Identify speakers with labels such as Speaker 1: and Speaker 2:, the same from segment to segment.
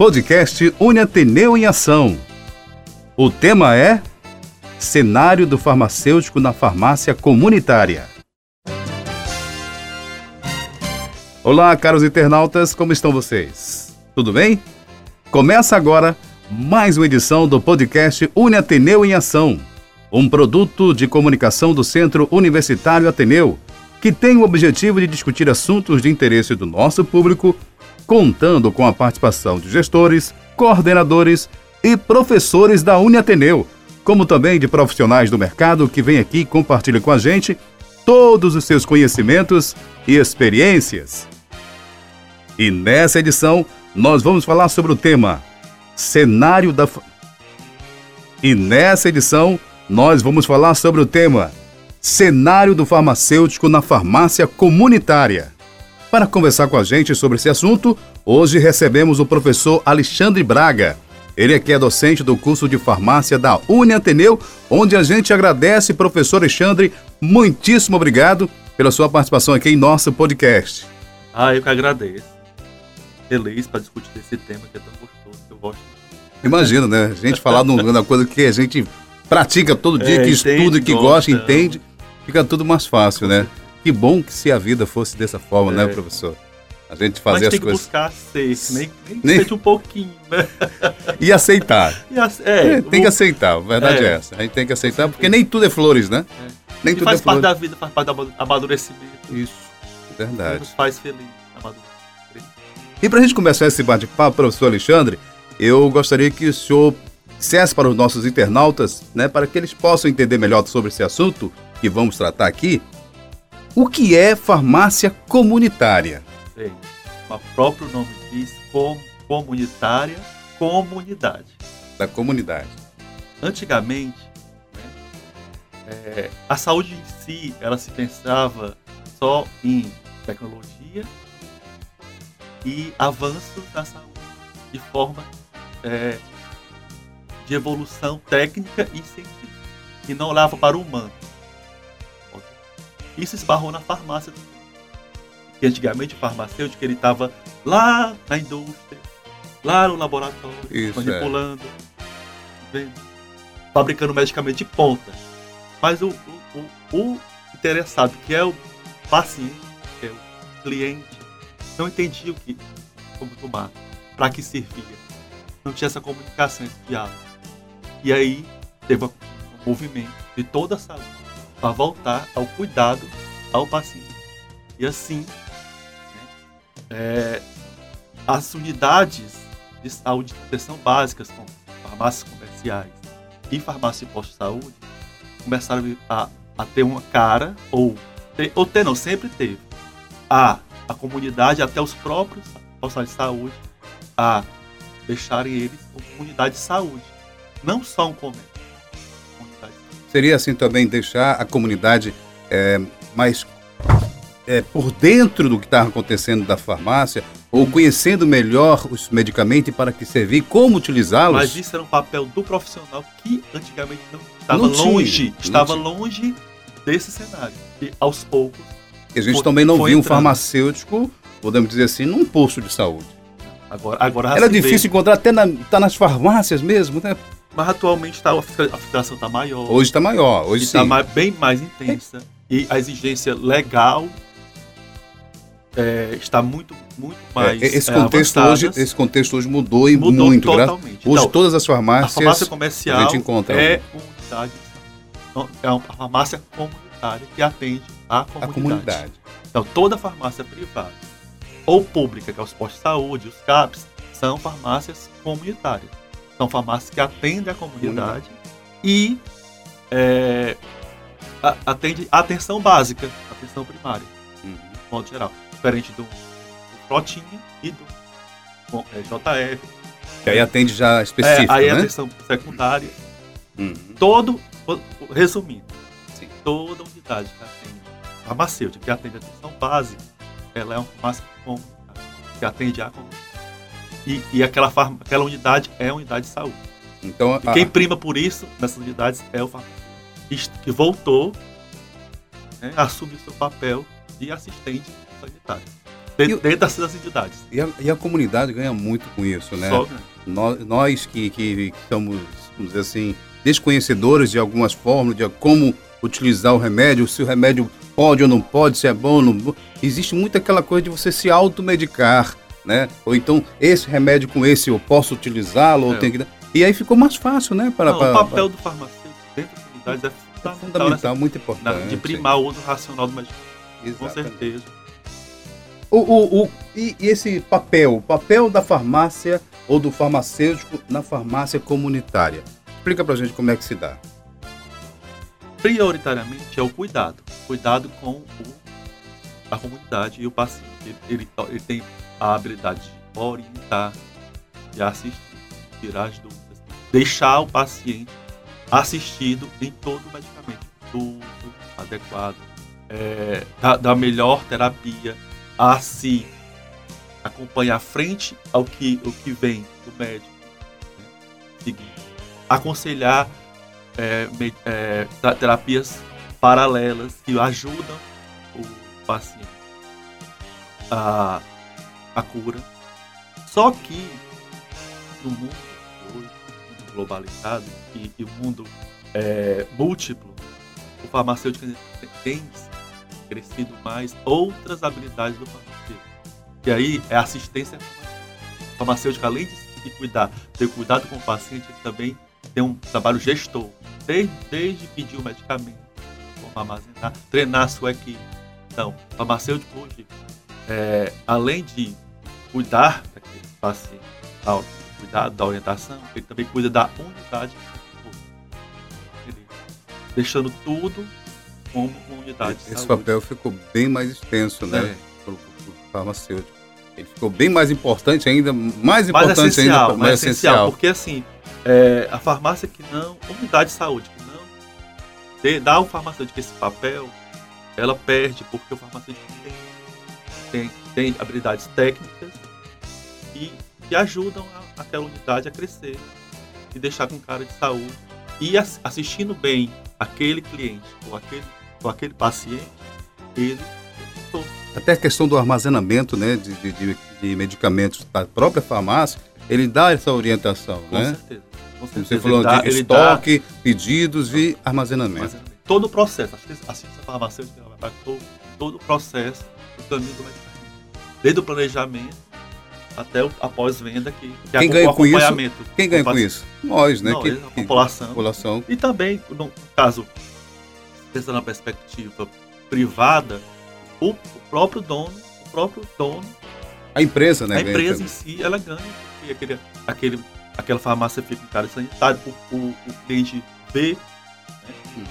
Speaker 1: Podcast Uniateneu em Ação. O tema é Cenário do farmacêutico na farmácia comunitária. Olá, caros internautas, como estão vocês? Tudo bem? Começa agora mais uma edição do podcast Uniateneu em Ação, um produto de comunicação do Centro Universitário Ateneu, que tem o objetivo de discutir assuntos de interesse do nosso público contando com a participação de gestores, coordenadores e professores da Uniateneu, como também de profissionais do mercado que vêm aqui e compartilham com a gente todos os seus conhecimentos e experiências. E nessa edição, nós vamos falar sobre o tema Cenário da. E nessa edição, nós vamos falar sobre o tema Cenário do farmacêutico na farmácia comunitária. Para conversar com a gente sobre esse assunto, hoje recebemos o professor Alexandre Braga. Ele é que é docente do curso de farmácia da Uniateneu, onde a gente agradece, professor Alexandre, muitíssimo obrigado pela sua participação aqui em nosso podcast.
Speaker 2: Ah, eu que agradeço. Feliz para discutir esse tema que é tão gostoso, que eu gosto.
Speaker 1: Imagina, né? A gente falar de uma coisa que a gente pratica todo dia, é, que entende, estuda, que gosta, gosta entende, fica tudo mais fácil, né? Que bom que se a vida fosse dessa forma, né, é. né, professor? A gente fazer as
Speaker 2: coisas.
Speaker 1: tem que
Speaker 2: buscar ser, nem, nem, nem... seja um pouquinho, né?
Speaker 1: E aceitar. E
Speaker 2: é,
Speaker 1: é, tem que aceitar, a verdade é. é. essa. A gente tem que aceitar, porque nem tudo é flores, né?
Speaker 2: É. Nem tudo faz é parte da vida, faz parte do amadurecimento.
Speaker 1: Isso, verdade.
Speaker 2: Nos faz feliz, amadurecer.
Speaker 1: E para a gente começar esse bate-papo, professor Alexandre, eu gostaria que o senhor dissesse para os nossos internautas, né, para que eles possam entender melhor sobre esse assunto que vamos tratar aqui, o que é farmácia comunitária?
Speaker 2: Bem, o próprio nome diz com, comunitária, comunidade.
Speaker 1: Da comunidade.
Speaker 2: Antigamente, né, é, a saúde em si, ela se pensava só em tecnologia e avanço da saúde, de forma é, de evolução técnica e científica, e não olhava para o humano. Isso esbarrou na farmácia. Porque antigamente o farmacêutico ele estava lá na indústria, lá no laboratório, Isso, manipulando, é. fabricando medicamento de ponta. Mas o, o, o, o interessado, que é o paciente, que é o cliente, não entendia o que, como tomar, para que servia. Não tinha essa comunicação, esse diálogo. E aí teve um movimento de toda a saúde para voltar ao cuidado ao paciente. E assim, né, é, as unidades de saúde de proteção básicas, como farmácias comerciais e farmácia de posto de saúde, começaram a, a ter uma cara, ou, ter, ou ter, não, sempre teve, a, a comunidade, até os próprios postos de saúde, a deixarem eles como unidade de saúde, não só um comércio.
Speaker 1: Seria assim também deixar a comunidade é, mais é, por dentro do que está acontecendo da farmácia ou conhecendo melhor os medicamentos para que servir, como utilizá-los.
Speaker 2: Mas isso era um papel do profissional que antigamente não estava não longe, tinha, estava longe desse cenário. E aos poucos.
Speaker 1: E a gente foi, também não viu um farmacêutico, podemos dizer assim, num posto de saúde.
Speaker 2: Agora, agora
Speaker 1: Era difícil vê. encontrar até na, tá nas farmácias mesmo, né?
Speaker 2: Mas atualmente tá, a filtração está maior.
Speaker 1: Hoje está maior, hoje
Speaker 2: está bem mais intensa. E a exigência legal é, está muito, muito é, mais.
Speaker 1: É, esse, contexto hoje, esse contexto hoje mudou e mudou muito. Totalmente. Hoje então, todas as farmácias. A
Speaker 2: farmácia comercial a
Speaker 1: gente encontra
Speaker 2: é uma unidade. É uma farmácia comunitária que atende a comunidade. A comunidade. Então toda farmácia privada ou pública, que é os postos de saúde, os CAPs, são farmácias comunitárias. São farmácias que atendem a comunidade e é, atende a atenção básica, atenção primária, uhum. de modo geral diferente do, do Protinha e do bom, é, JF.
Speaker 1: Que aí atende já específico,
Speaker 2: é, aí
Speaker 1: né?
Speaker 2: a atenção secundária. Uhum. Todo, resumindo, Sim. toda unidade que atende farmacêutica, que atende a atenção básica, ela é uma farmácia que atende a comunidade. E, e aquela, farm, aquela unidade é a unidade de saúde. Então, e quem prima por isso nessas unidades é o farmacêutico, que voltou né, a assumir seu papel de assistente sanitário. dentro, e, dentro das entidades.
Speaker 1: E a, e a, comunidade ganha muito com isso, né? Só, Nós, nós que, que somos, vamos dizer assim, desconhecedores de algumas formas, de como utilizar o remédio, se o remédio pode ou não pode, se é bom ou não. Existe muito aquela coisa de você se automedicar, né? Ou então, esse remédio com esse eu posso utilizá-lo, é. ou tem que. E aí ficou mais fácil, né?
Speaker 2: Para, não, para, o papel para... do farmacêutico dentro das unidades é fundamental.
Speaker 1: É fundamental, muito importante.
Speaker 2: De primar o uso racional do medicamento. Com certeza.
Speaker 1: O, o, o, e, e esse papel, o papel da farmácia ou do farmacêutico na farmácia comunitária. Explica pra gente como é que se dá.
Speaker 2: Prioritariamente é o cuidado. Cuidado com o, a comunidade e o paciente. Ele, ele, ele tem a habilidade de orientar, de assistir, tirar as dúvidas, deixar o paciente assistido em todo o medicamento, tudo adequado, é, da, da, melhor terapia, a se acompanhar frente ao que, o que vem do médico né, seguinte, aconselhar é, é, terapias paralelas que ajudam o paciente a, a cura. Só que no mundo globalizado e, e o mundo é, múltiplo, o farmacêutico tem crescido mais outras habilidades do farmacêutico. E aí é assistência o farmacêutico, além de cuidar, ter cuidado com o paciente, ele também tem um trabalho gestor, desde, desde pedir o medicamento, como armazenar, treinar a sua equipe. Então, o farmacêutico hoje, é, além de cuidar daquele paciente, cuidar da orientação, ele também cuida da unidade, deixando tudo como uma unidade.
Speaker 1: Esse papel ficou bem mais extenso, né, é. para o farmacêutico. Ele ficou bem mais importante ainda, mais importante mais
Speaker 2: essencial,
Speaker 1: ainda,
Speaker 2: mais, essencial, essencial, porque assim, é, a farmácia que não, unidade de saúde que não dê, dá ao farmacêutico esse papel, ela perde, porque o farmacêutico tem, tem, tem habilidades técnicas que ajudam a, aquela unidade a crescer e deixar com cara de saúde e assistindo bem aquele cliente ou aquele, ou aquele paciente, ele
Speaker 1: até a questão do armazenamento né, de, de, de medicamentos da própria farmácia, ele dá essa orientação,
Speaker 2: com
Speaker 1: né?
Speaker 2: Certeza, com certeza.
Speaker 1: Você falou dá, de estoque, dá... pedidos e armazenamento.
Speaker 2: Todo o processo, a ciência farmacêutica vai todo, todo o processo do caminho do medicamento. Desde o planejamento até o, a pós-venda que, que
Speaker 1: quem ganha com isso? quem ganha com isso? Nós né
Speaker 2: Não, que, a população.
Speaker 1: população.
Speaker 2: E também no caso pensando na perspectiva privada o, o próprio dono o próprio dono
Speaker 1: a empresa né
Speaker 2: a empresa em si ela ganha aquele, aquele aquela farmácia fica em cara sanitário o, o, o cliente vê né, uhum.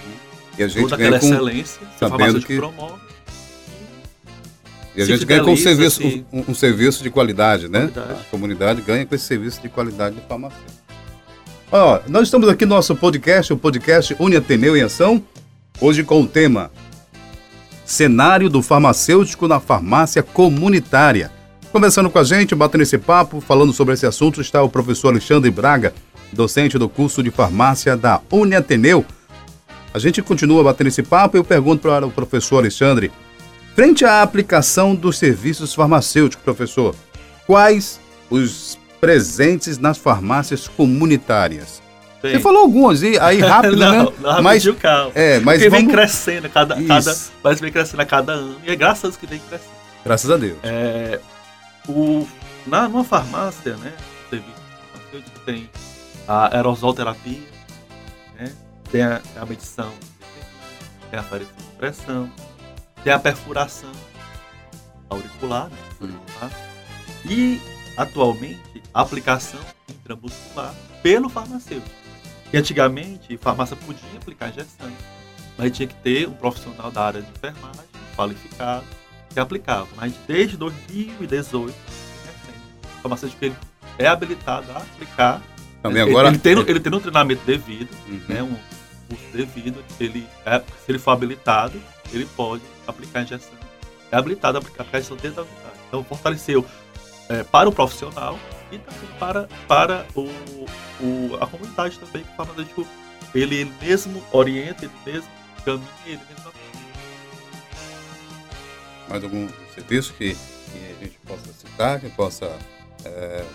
Speaker 2: e a gente toda aquela excelência que a farmácia que... promove
Speaker 1: e a gente ganha com um serviço, um, um, serviço de qualidade, né? Qualidade. A comunidade ganha com esse serviço de qualidade de farmácia. Ó, nós estamos aqui no nosso podcast, o podcast Uni Ateneu em Ação, hoje com o tema Cenário do farmacêutico na farmácia comunitária. Conversando com a gente, batendo esse papo, falando sobre esse assunto, está o professor Alexandre Braga, docente do curso de farmácia da Uni Ateneu. A gente continua batendo esse papo e eu pergunto para o professor Alexandre, Frente à aplicação dos serviços farmacêuticos, professor, quais os presentes nas farmácias comunitárias? Bem, Você falou alguns aí, aí rápido,
Speaker 2: não,
Speaker 1: né?
Speaker 2: Não, mas calma.
Speaker 1: É, mas
Speaker 2: Porque vamos... vem crescendo cada, cada, mas vem crescendo a cada ano e é graças a Deus que vem crescendo.
Speaker 1: Graças a Deus.
Speaker 2: É, o, na numa farmácia, né, serviço farmacêutico tem a aerosol terapia, né, tem a, a medição, tem a aparência de pressão, tem a perfuração auricular, né? auricular e atualmente a aplicação intramuscular pelo farmacêutico. E antigamente, a farmácia podia aplicar injeção, mas tinha que ter um profissional da área de enfermagem qualificado que aplicava. Mas desde 2018, o farmacêutico ele é habilitado a aplicar.
Speaker 1: Também agora...
Speaker 2: ele, tem, ele tem um treinamento devido, uhum. né, um curso devido, ele é, se ele for habilitado, ele pode aplicar a injeção. É habilitado a aplicar a injeção desde a unidade. Então, fortaleceu é, para o profissional e também para, para o, o, a comunidade também, que o farmacêutico, ele, ele mesmo orienta, ele mesmo caminha, ele mesmo
Speaker 1: Mais algum serviço que que a gente possa citar, que possa é,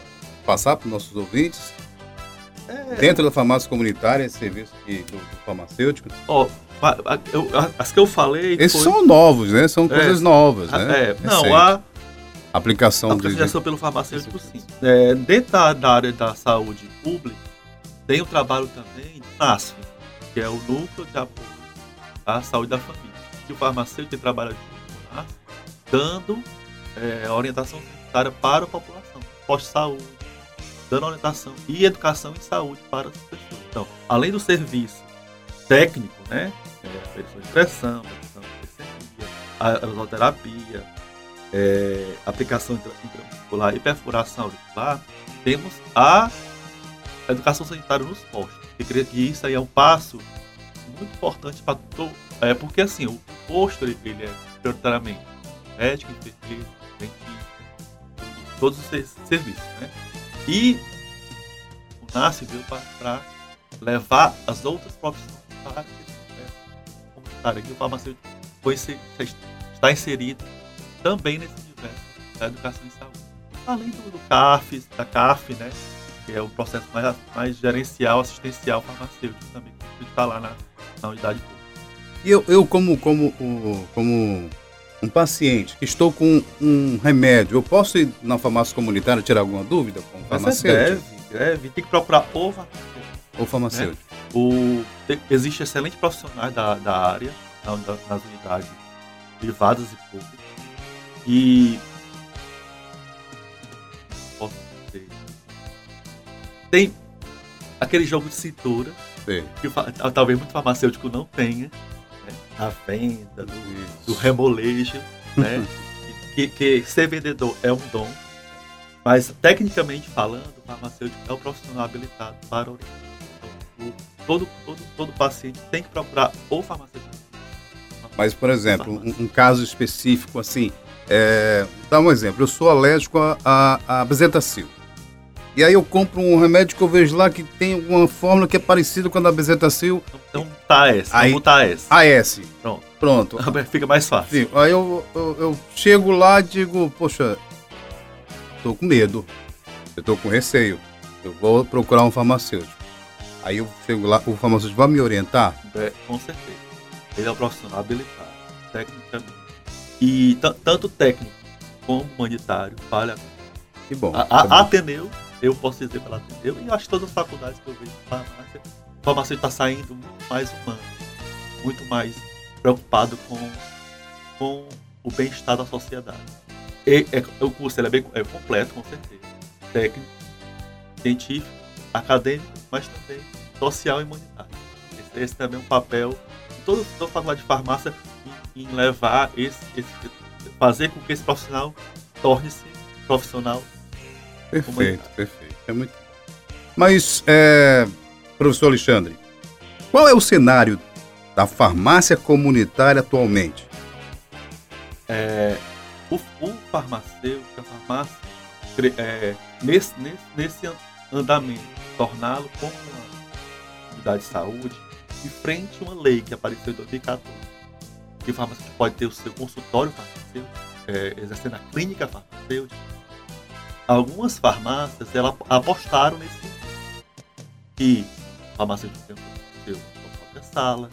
Speaker 1: passar para os nossos ouvintes? É... Dentro da farmácia comunitária, esse serviço do, do farmacêutico?
Speaker 2: Oh, as que eu falei.
Speaker 1: Esses foi... são novos, né? São coisas é, novas, né?
Speaker 2: É, não, a
Speaker 1: aplicação,
Speaker 2: a aplicação de... pelo farmacêutico, sim. É, dentro da, da, área da saúde pública, tem o trabalho também do NASF, que é o Núcleo de Apoio à Saúde da Família. Que o farmacêutico trabalha junto com o NASF, dando é, orientação sanitária para a população, pós-saúde, dando orientação e educação em saúde para as pessoas. Então, além do serviço técnico, né? É, de expressão, a aeroterapia, é, aplicação intramuscular e perfuração auricular, temos a educação sanitária nos postos. Eu creio que isso aí é um passo muito importante para todo. É, porque assim, o posto ele, ele é prioritariamente médico, enfermeiro, dentista, todos os serviços. Né? E o veio para levar as outras profissões para. Aqui o farmacêutico está inserido também nesse universo da educação em saúde. Além do, do CAF, da CAF, né? Que é o processo mais, mais gerencial, assistencial farmacêutico também, que está lá na, na unidade pública.
Speaker 1: E eu, eu como, como, como um paciente estou com um remédio, eu posso ir na farmácia comunitária tirar alguma dúvida com o farmacêutico?
Speaker 2: Deve, deve. Tem que procurar o farmacêutico.
Speaker 1: O farmacêutico.
Speaker 2: Né? O, existe excelentes profissionais da, da área, nas unidades privadas e públicas, e. Posso dizer. Tem aquele jogo de cintura. Sim. Que talvez muito farmacêutico não tenha. Né? A venda, do, do remolejo. Né? que, que ser vendedor é um dom. Mas, tecnicamente falando, o farmacêutico é o profissional habilitado para orientar. Então, todo, todo, todo paciente tem que procurar o farmacêutico.
Speaker 1: Mas, por exemplo, um, um caso específico assim, é, dá um exemplo, eu sou alérgico a, a, a bezetacil. E aí eu compro um remédio que eu vejo lá que tem uma fórmula que é parecida com a da bezetacil.
Speaker 2: Então tá S,
Speaker 1: aí,
Speaker 2: vamos botar S.
Speaker 1: AS. Pronto. Pronto.
Speaker 2: Fica mais fácil.
Speaker 1: Sim, aí eu, eu, eu chego lá e digo, poxa, tô com medo, eu tô com receio, eu vou procurar um farmacêutico. Aí eu chego lá, o farmacêutico vai me orientar?
Speaker 2: É, com certeza. Ele é um profissional habilitado, tecnicamente e tanto técnico como humanitário falha.
Speaker 1: Que bom.
Speaker 2: A, a, Ateneu, eu posso dizer pela Ateneu, e acho que todas as faculdades que eu vejo de farmácia, a farmácia está saindo muito mais humano, muito mais preocupado com, com o bem-estar da sociedade. E, é, o curso é, bem, é completo, com certeza. Técnico, científico, acadêmico, mas também social e humanitário. Esse, esse também é um papel de toda, toda faculdade de farmácia em levar esse, esse fazer com que esse profissional torne-se profissional.
Speaker 1: Perfeito, perfeito. É muito. Mas, é, professor Alexandre, qual é o cenário da farmácia comunitária atualmente?
Speaker 2: É, o, o farmacêutico, a farmácia, é, nesse, nesse, nesse andamento, torná-lo como uma unidade de saúde, de frente a uma lei que apareceu em 2014 que o farmacêutico pode ter o seu consultório farmacêutico, é, exercendo a clínica farmacêutica. Algumas farmácias ela, apostaram nesse que o farmacêutico tem seu, sua própria sala,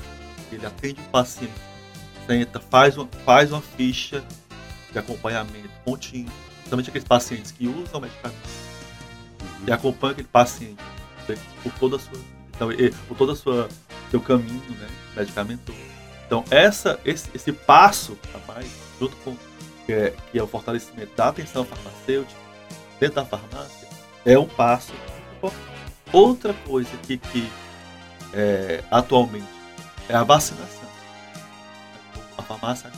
Speaker 2: ele atende o paciente, senta, faz uma, faz uma ficha de acompanhamento contínuo, principalmente aqueles pacientes que usam medicamento e acompanha aquele paciente por toda a sua então, por toda a sua seu caminho, né, medicamentoso. Então, essa, esse, esse passo a mais, junto com que é, que é o fortalecimento da atenção farmacêutica dentro da farmácia, é um passo Outra coisa que, que é, atualmente é a vacinação. A farmácia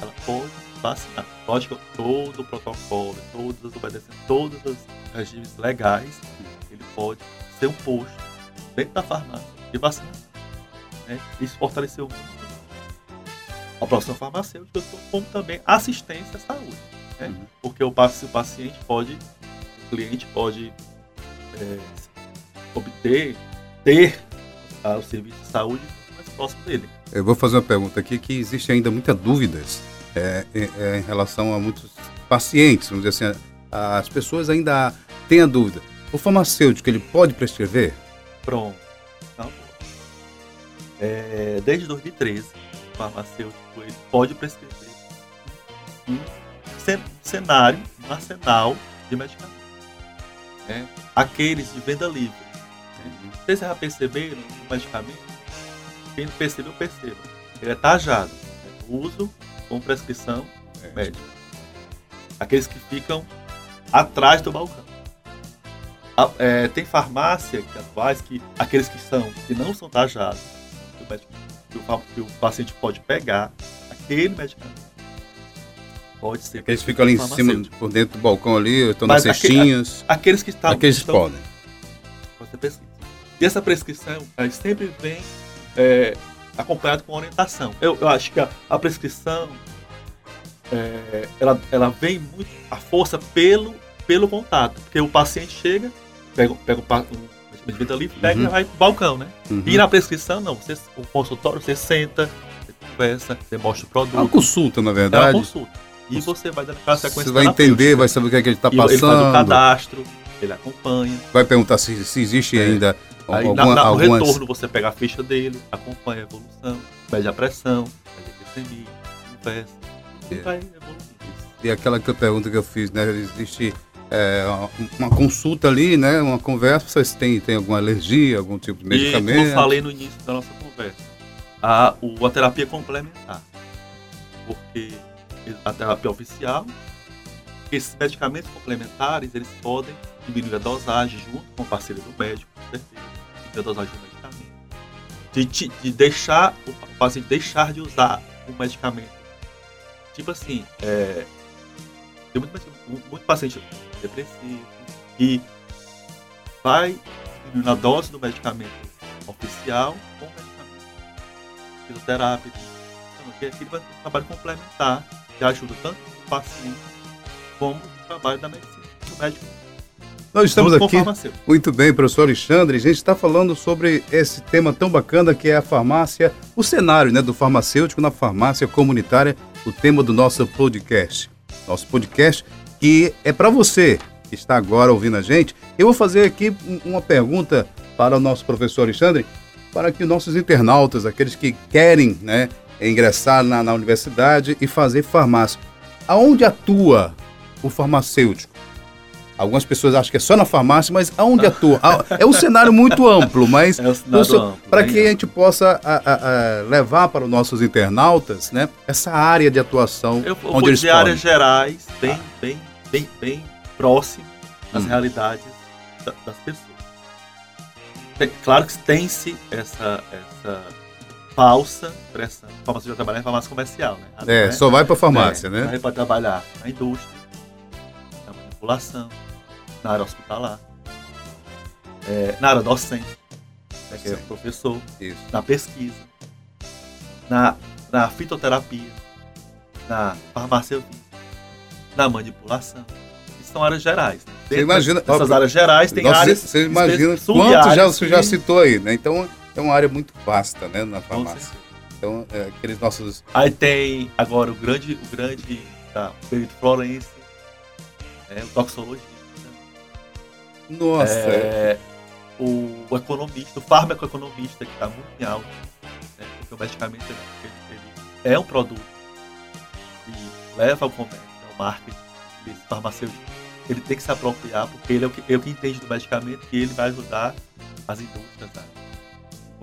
Speaker 2: ela pode vacinar. Lógico, todo o protocolo, todas obedecendo todos os regimes legais, ele pode ser um posto dentro da farmácia de vacinação. Né? Isso fortaleceu muito a profissão farmacêutica, como também assistência à saúde. Né? Uhum. Porque o, paciente pode, o cliente pode é, obter, ter o serviço de saúde mais próximo dele.
Speaker 1: Eu vou fazer uma pergunta aqui que existe ainda muitas dúvidas é, é, em relação a muitos pacientes, vamos dizer assim, as pessoas ainda têm a dúvida. O farmacêutico, ele pode prescrever?
Speaker 2: Pronto. Então, é, desde 2013, o farmacêutico ele pode prescrever cenário, um arsenal de medicamentos. Né? Aqueles de venda livre. Uhum. Vocês já perceberam o medicamento? Quem não percebeu, perceba. Ele é tajado. Uso com prescrição é. médica. Aqueles que ficam atrás do balcão. É, tem farmácia que atuais que aqueles que são que não são tajados que o, que o paciente pode pegar aquele medicamento pode ser
Speaker 1: aqueles ficam ali em cima por dentro do balcão ali estão nas cestinhas
Speaker 2: aqueles que estão
Speaker 1: aqueles
Speaker 2: estão,
Speaker 1: podem
Speaker 2: você pesquisa e essa prescrição sempre vem é, acompanhado com orientação eu, eu acho que a, a prescrição é, ela, ela vem muito a força pelo pelo contato porque o paciente chega pega, pega o medicamento livre, pega uhum. e vai pro balcão, né? Uhum. E na prescrição, não. Você, o consultório, você senta, você conversa, você mostra o produto. É
Speaker 1: uma consulta, na verdade. É
Speaker 2: uma consulta. E você vai dando aquela sequência
Speaker 1: Você vai entender, vai saber o que, é que ele está passando. Ele faz
Speaker 2: o cadastro, ele acompanha.
Speaker 1: Vai perguntar se, se existe é. ainda
Speaker 2: Aí, alguma, na, na, algumas... No retorno, você pega a ficha dele, acompanha a evolução, mede a pressão, mede a glicemia, conversa, e é. vai evoluindo.
Speaker 1: E aquela que eu pergunta que eu fiz, né? Existe é, uma consulta ali, né? Uma conversa, vocês têm, têm alguma alergia, algum tipo de medicamento? E, como
Speaker 2: eu falei no início da nossa conversa, a, o, a terapia complementar. Porque a terapia oficial, esses medicamentos complementares, eles podem diminuir a dosagem junto com o parceiro do médico, com certeza, diminuir a dosagem do medicamento. De, de deixar o paciente deixar de usar o medicamento. Tipo assim, é, tem muito, muito, paciente depressivo e vai diminuindo a dose do medicamento oficial com o medicamento fisioterápico. Então, aqui ele vai ter um trabalho complementar que ajuda tanto o paciente como o trabalho da medicina, do médico.
Speaker 1: Nós estamos aqui. Muito bem, professor Alexandre. A gente está falando sobre esse tema tão bacana que é a farmácia, o cenário né, do farmacêutico na farmácia comunitária, o tema do nosso podcast. Nosso podcast que é para você que está agora ouvindo a gente. Eu vou fazer aqui uma pergunta para o nosso professor Alexandre, para que os nossos internautas, aqueles que querem né, ingressar na, na universidade e fazer farmácia, aonde atua o farmacêutico? Algumas pessoas acham que é só na farmácia, mas aonde atua? É um cenário muito amplo, mas é um para que a gente possa a, a, a, levar para os nossos internautas né, essa área de atuação.
Speaker 2: Eu, eu onde eles podem. áreas gerais, bem, ah. bem bem, bem próximo às hum. realidades da, das pessoas. claro que tem-se essa, essa falsa pressão. Farmácia já trabalhar em farmácia comercial, né?
Speaker 1: É, né? só vai para farmácia, é, né?
Speaker 2: Vai para trabalhar na indústria, na manipulação, na área hospitalar, é, na área docente, né, que é professor, Isso. na pesquisa, na, na fitoterapia, na farmácia na manipulação. Isso são áreas gerais. Né?
Speaker 1: Você imagina,
Speaker 2: essas áreas gerais tem áreas.
Speaker 1: Você imagina quanto já, você já citou aí, né? Então é uma área muito vasta, né, na farmácia. Então, é, aqueles nossos.
Speaker 2: Aí tem agora o grande, o grande tá, o perito Florence, né, o toxologista.
Speaker 1: Nossa!
Speaker 2: É, o, o, economista, o farmacoeconomista, que está muito em alta, né, porque o medicamento ele, ele é um produto que leva ao comércio marketing desse farmacêutico, ele tem que se apropriar, porque ele é o que, é o que entende do medicamento e ele vai ajudar as indústrias a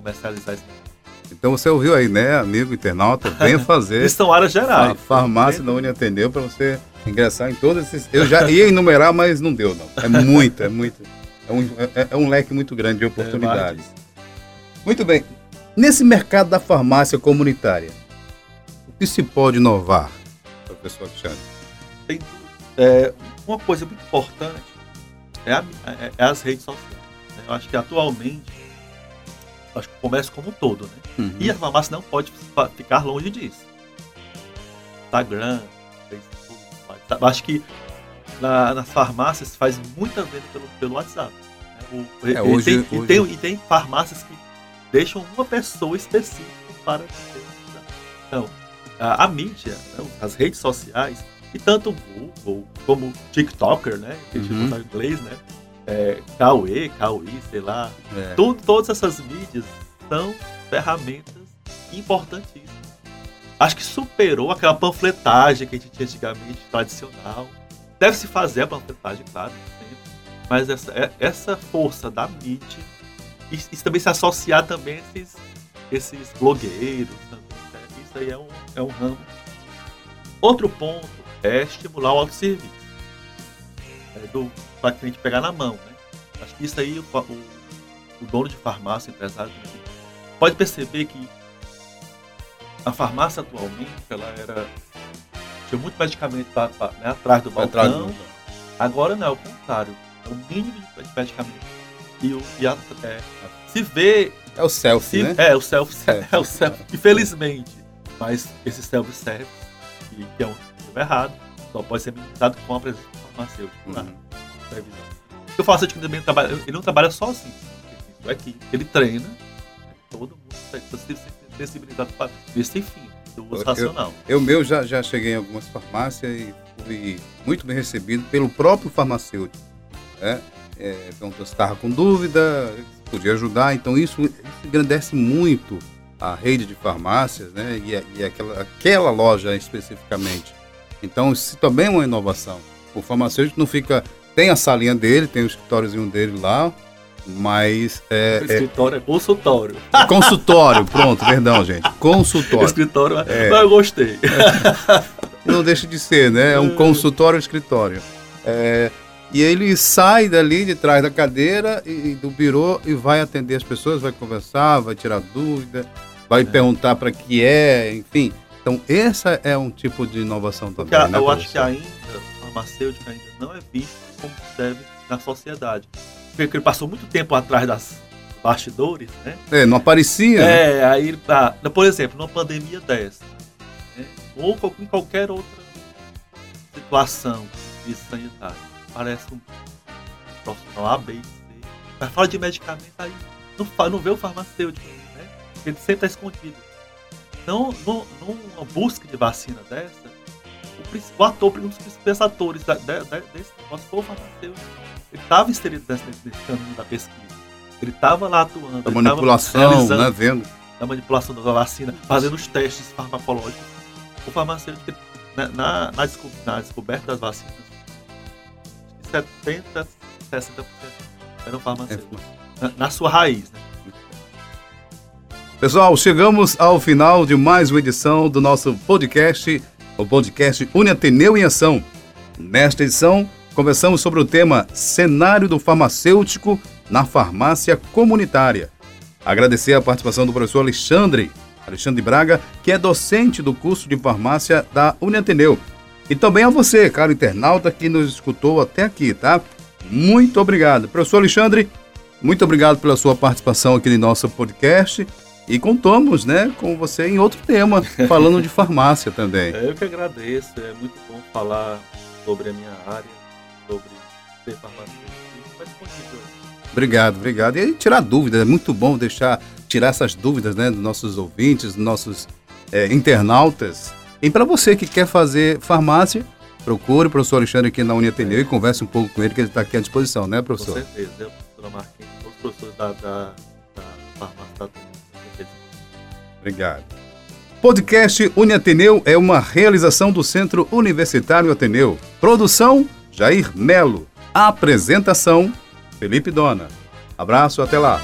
Speaker 2: comercializar medicamento.
Speaker 1: Então você ouviu aí, né, amigo internauta? Venha fazer.
Speaker 2: Isso são áreas gerais. A
Speaker 1: farmácia da Uni atendeu para você ingressar em todos esses. Eu já ia enumerar, mas não deu, não. É muito, é muito. É um, é, é um leque muito grande de é oportunidades. É muito bem. Nesse mercado da farmácia comunitária, o que se pode inovar, professor Alexandre?
Speaker 2: tem é, uma coisa muito importante é, a, é, é as redes sociais. Né? Eu acho que atualmente acho que o comércio como um todo, né? Uhum. E a farmácia não pode ficar longe disso. Instagram, Facebook, WhatsApp. Acho que na, nas farmácias faz muita venda pelo, pelo WhatsApp. Né? O, é, hoje, tem, hoje... E, tem, e tem farmácias que deixam uma pessoa específica para Então, a, a mídia, né, as redes sociais, e tanto o Google como o TikToker, né? Que a gente uhum. em inglês, né? É, Cauê, Cauê, sei lá. É. Tudo, todas essas mídias são ferramentas importantíssimas. Acho que superou aquela panfletagem que a gente tinha antigamente, tradicional. Deve se fazer a panfletagem, claro, sempre. Mas essa, é, essa força da mídia, e, e também se associar também a esses, esses blogueiros, também, né? isso aí é um, é um ramo. Outro ponto é estimular o autosserviço. É do para cliente pegar na mão, né? Acho que isso aí o, o, o dono de farmácia, empresário, pode perceber que a farmácia atualmente ela era tinha muito medicamento pra, pra, né, atrás do balcão. Atrás do... Agora não, é o contrário. É o mínimo de medicamento. E, o, e a, é, se vê.
Speaker 1: É o self, se, né?
Speaker 2: É, o self, é o self. Infelizmente. Mas esse self-service, que, que é um errado, só pode ser minimizado com a presença farmacêutico na supervisão. O farmacêutico também trabalha, ele não trabalha sozinho. É que ele treina, todo mundo ser sensibilizado para esse fim, do uso racional.
Speaker 1: Eu, eu meu já, já cheguei em algumas farmácias e fui muito bem recebido pelo próprio farmacêutico. Né? É, então, eu estava com dúvida, podia ajudar. Então, isso, isso engrandece muito a rede de farmácias né? e, e aquela, aquela loja especificamente. Então, isso também é uma inovação. O farmacêutico não fica. Tem a salinha dele, tem o escritóriozinho dele lá, mas. É,
Speaker 2: o é escritório é, é consultório.
Speaker 1: Consultório, pronto, perdão, gente. Consultório.
Speaker 2: Escritório, é, mas eu gostei.
Speaker 1: Não deixa de ser, né? É um consultório escritório. É, e ele sai dali de trás da cadeira e do birô e vai atender as pessoas, vai conversar, vai tirar dúvida, vai é. perguntar para que é, enfim. Então, essa é um tipo de inovação também.
Speaker 2: Porque, né, eu acho que ainda, o farmacêutico ainda não é visto como deve na sociedade. Porque ele passou muito tempo atrás das bastidores, né?
Speaker 1: É, não aparecia.
Speaker 2: É, né? aí, ah, por exemplo, numa pandemia dessa, né? ou em qualquer outra situação de sanitária, parece um profissional A, B C. Mas fala de medicamento aí, não, não vê o farmacêutico, né? Ele sempre está escondido. Então, numa busca de vacina dessa, o principal ator, um dos principais atores da, da, desse negócio foi o farmacêutico. Ele estava inserido nesse, nesse caminho da pesquisa. Ele estava lá atuando.
Speaker 1: Da manipulação, né? Vendo.
Speaker 2: Da manipulação da vacina, fazendo os testes farmacológicos. O farmacêutico, na, na, na, na descoberta das vacinas, 70, 60% eram farmacêuticos. É. Na, na sua raiz, né?
Speaker 1: Pessoal, chegamos ao final de mais uma edição do nosso podcast, o podcast Uniateneu em Ação. Nesta edição, conversamos sobre o tema Cenário do Farmacêutico na Farmácia Comunitária. Agradecer a participação do professor Alexandre, Alexandre Braga, que é docente do curso de farmácia da Uniateneu. E também a você, caro internauta, que nos escutou até aqui, tá? Muito obrigado. Professor Alexandre, muito obrigado pela sua participação aqui no nosso podcast. E contamos, né, com você em outro tema, falando de farmácia também.
Speaker 2: É, eu que agradeço, é muito bom falar sobre a minha área, sobre ser farmacêutico.
Speaker 1: Obrigado, obrigado. E tirar dúvidas, é muito bom deixar, tirar essas dúvidas, né, dos nossos ouvintes, dos nossos é, internautas. E para você que quer fazer farmácia, procure o professor Alexandre aqui na Uniateneu é. e converse um pouco com ele, que ele está aqui à disposição, né, professor?
Speaker 2: Com certeza, eu, professora Marquinhos, todos os professores da, da, da farmácia da
Speaker 1: Obrigado. Podcast Uniateneu é uma realização do Centro Universitário Ateneu. Produção: Jair Melo. Apresentação: Felipe Dona. Abraço, até lá.